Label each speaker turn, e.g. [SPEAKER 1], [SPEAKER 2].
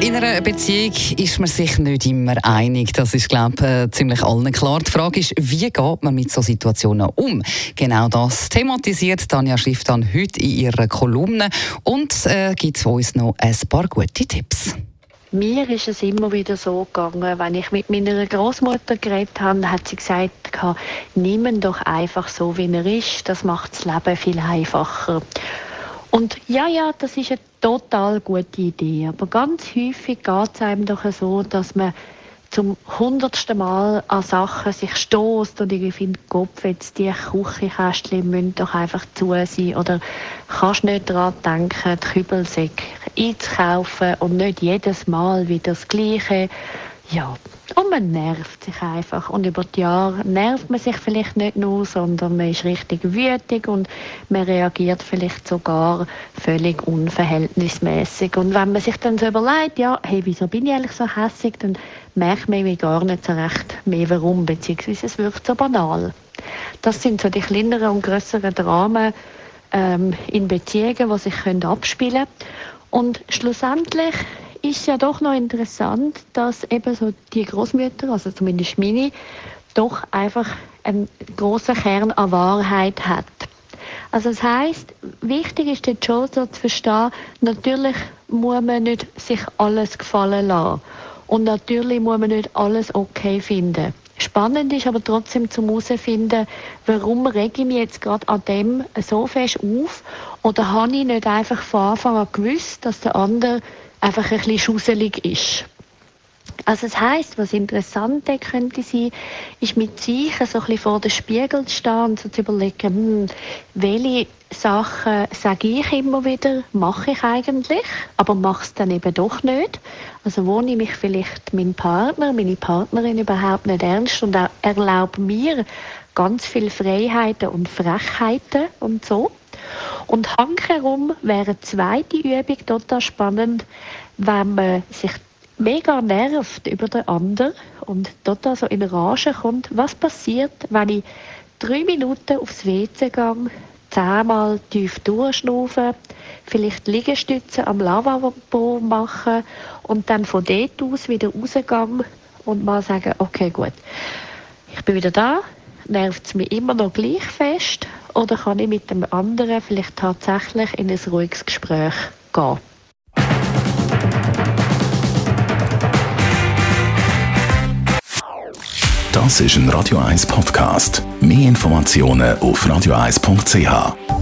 [SPEAKER 1] in einer Beziehung ist man sich nicht immer einig. Das ist, glaube ich, äh, ziemlich allen klar. Die Frage ist, wie geht man mit solchen Situationen um? Genau das thematisiert Tanja Schriftan heute in ihrer Kolumne und äh, gibt uns noch ein paar gute Tipps.
[SPEAKER 2] Mir ist es immer wieder so gegangen, wenn ich mit meiner Großmutter geredet habe, hat sie gesagt, nimm ihn doch einfach so, wie er ist. Das macht das Leben viel einfacher. Und ja, ja, das ist eine total gute Idee. Aber ganz häufig geht es einem doch so, dass man zum hundertsten Mal an Sachen sich stoßt und irgendwie findet, Kopf, jetzt die Küchenkästchen müssen doch einfach zu sein oder kannst nicht daran denken, die Kübelsäcke einzukaufen und nicht jedes Mal wieder das Gleiche. Ja, und man nervt sich einfach. Und über die Jahre nervt man sich vielleicht nicht nur, sondern man ist richtig wütig und man reagiert vielleicht sogar völlig unverhältnismäßig. Und wenn man sich dann so überlegt, ja, hey, wieso bin ich eigentlich so hässig, dann merkt man irgendwie gar nicht so recht mehr warum, beziehungsweise es wirkt so banal. Das sind so die kleineren und größeren Dramen ähm, in Beziehungen, die sich können abspielen können. Und schlussendlich ist ja doch noch interessant, dass eben so die Großmütter, also zumindest meine, doch einfach einen großen Kern an Wahrheit hat. Also das heißt, wichtig ist jetzt schon so zu verstehen, natürlich muss man nicht sich alles gefallen lassen. Und natürlich muss man nicht alles okay finden. Spannend ist aber trotzdem zu herausfinden, warum rege ich mich jetzt gerade an dem so fest auf oder habe ich nicht einfach von Anfang an gewusst, dass der andere einfach ein bisschen schusselig ist. Also das heißt, was interessant könnte sein, ist mit sich so ein bisschen vor dem Spiegel zu stehen und so zu überlegen, hm, welche Sachen sage ich immer wieder, mache ich eigentlich, aber mache es dann eben doch nicht. Also wo nehme ich vielleicht meinen Partner, meine Partnerin überhaupt nicht ernst und erlaube mir ganz viele Freiheiten und Frechheiten und so. Und hankerum wäre eine zweite Übung total spannend, wenn man sich mega nervt über den anderen und total so in Rage kommt. Was passiert, wenn ich drei Minuten aufs WC gehe, zehnmal tief durchschnaufen, vielleicht Liegestütze am Lavabo machen und dann von dort aus wieder rausgehen und mal sagen, okay, gut, ich bin wieder da, nervt es mich immer noch gleich fest oder kann ich mit dem anderen vielleicht tatsächlich in ein ruhiges Gespräch gehen?
[SPEAKER 3] Das ist ein Radio 1 Podcast. Mehr Informationen auf radio1.ch.